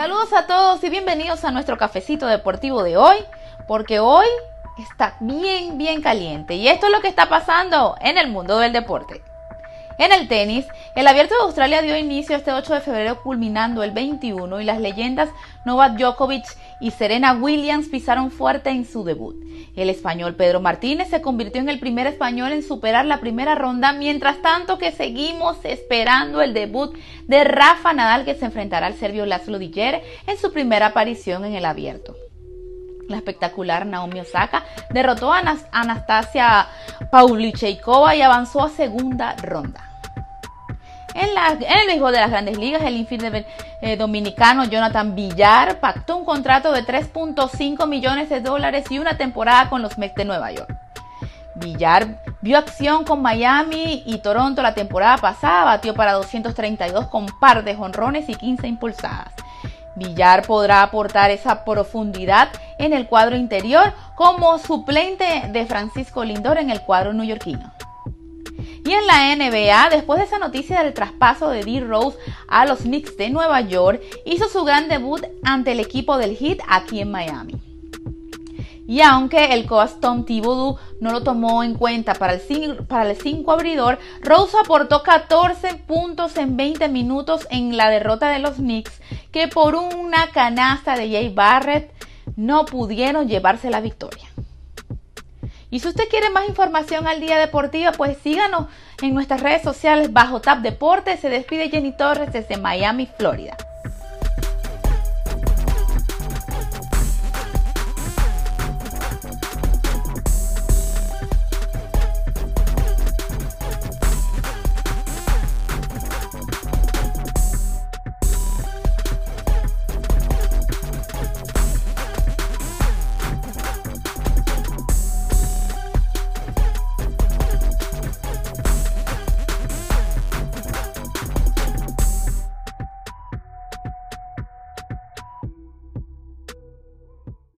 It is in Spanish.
Saludos a todos y bienvenidos a nuestro cafecito deportivo de hoy, porque hoy está bien, bien caliente y esto es lo que está pasando en el mundo del deporte. En el tenis, el Abierto de Australia dio inicio este 8 de febrero culminando el 21 y las leyendas Novak Djokovic y Serena Williams pisaron fuerte en su debut. El español Pedro Martínez se convirtió en el primer español en superar la primera ronda, mientras tanto que seguimos esperando el debut de Rafa Nadal que se enfrentará al serbio Laszlo Diller en su primera aparición en el Abierto. La espectacular Naomi Osaka derrotó a Anastasia Pavlyuchenkova y avanzó a segunda ronda. En, el béisbol de las grandes ligas, el infield eh, dominicano Jonathan Villar pactó un contrato de 3.5 millones de dólares y una temporada con los Mets de Nueva York. Villar vio acción con Miami y Toronto la temporada pasada, batió para 232 con par de jonrones y 15 impulsadas. Villar podrá aportar esa profundidad en el cuadro interior como suplente de Francisco Lindor en el cuadro neoyorquino. Y en la NBA, después de esa noticia del traspaso de D. Rose a los Knicks de Nueva York, hizo su gran debut ante el equipo del Heat aquí en Miami. Y aunque el coach Tom Thibodeau no lo tomó en cuenta para el, para el 5 abridor, Rose aportó 14 puntos en 20 minutos en la derrota de los Knicks, que por una canasta de Jay Barrett no pudieron llevarse la victoria. Y si usted quiere más información al día deportiva, pues síganos en nuestras redes sociales bajo Tap Deportes. Se despide Jenny Torres desde Miami, Florida.